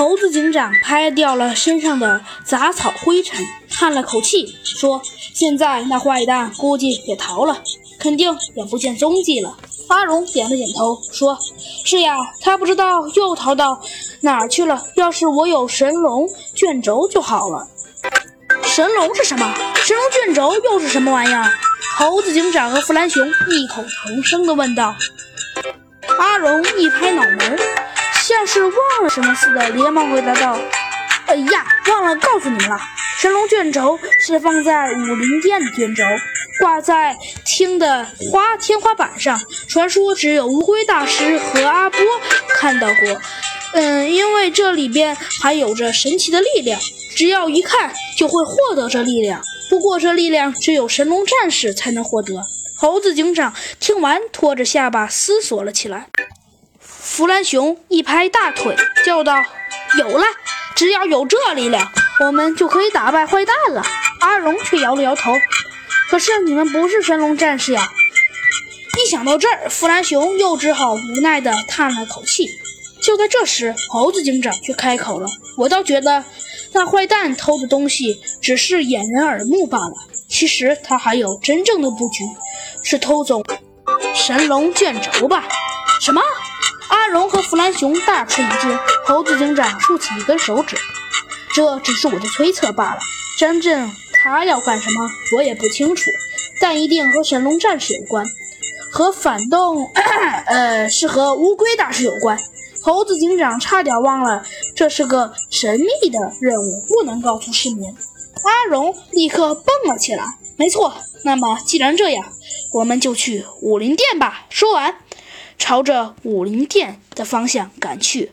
猴子警长拍掉了身上的杂草灰尘，叹了口气说：“现在那坏蛋估计也逃了，肯定也不见踪迹了。”阿荣点了点头，说：“是呀，他不知道又逃到哪儿去了。要是我有神龙卷轴就好了。”神龙是什么？神龙卷轴又是什么玩意儿？猴子警长和弗兰熊异口同声地问道。阿荣一拍脑门，是忘了什么似的，连忙回答道：“哎呀，忘了告诉你们了，神龙卷轴是放在武林殿的卷轴。”挂在厅的花天花板上，传说只有乌龟大师和阿波看到过。嗯，因为这里边还有着神奇的力量，只要一看就会获得这力量。不过这力量只有神龙战士才能获得。猴子警长听完，拖着下巴思索了起来。弗兰熊一拍大腿，叫道：“有了！只要有这力量，我们就可以打败坏蛋了。”阿龙却摇了摇头。可是你们不是神龙战士呀！一想到这儿，弗兰熊又只好无奈地叹了口气。就在这时，猴子警长却开口了：“我倒觉得那坏蛋偷的东西只是掩人耳目罢了。其实他还有真正的布局，是偷走神龙卷轴吧？”什么？阿荣和弗兰熊大吃一惊。猴子警长竖起一根手指：“这只是我的推测罢了，真正……”他要干什么，我也不清楚，但一定和神龙战士有关，和反动，呃，是和乌龟大师有关。猴子警长差点忘了，这是个神秘的任务，不能告诉市民。阿荣立刻蹦了起来。没错，那么既然这样，我们就去武林殿吧。说完，朝着武林殿的方向赶去。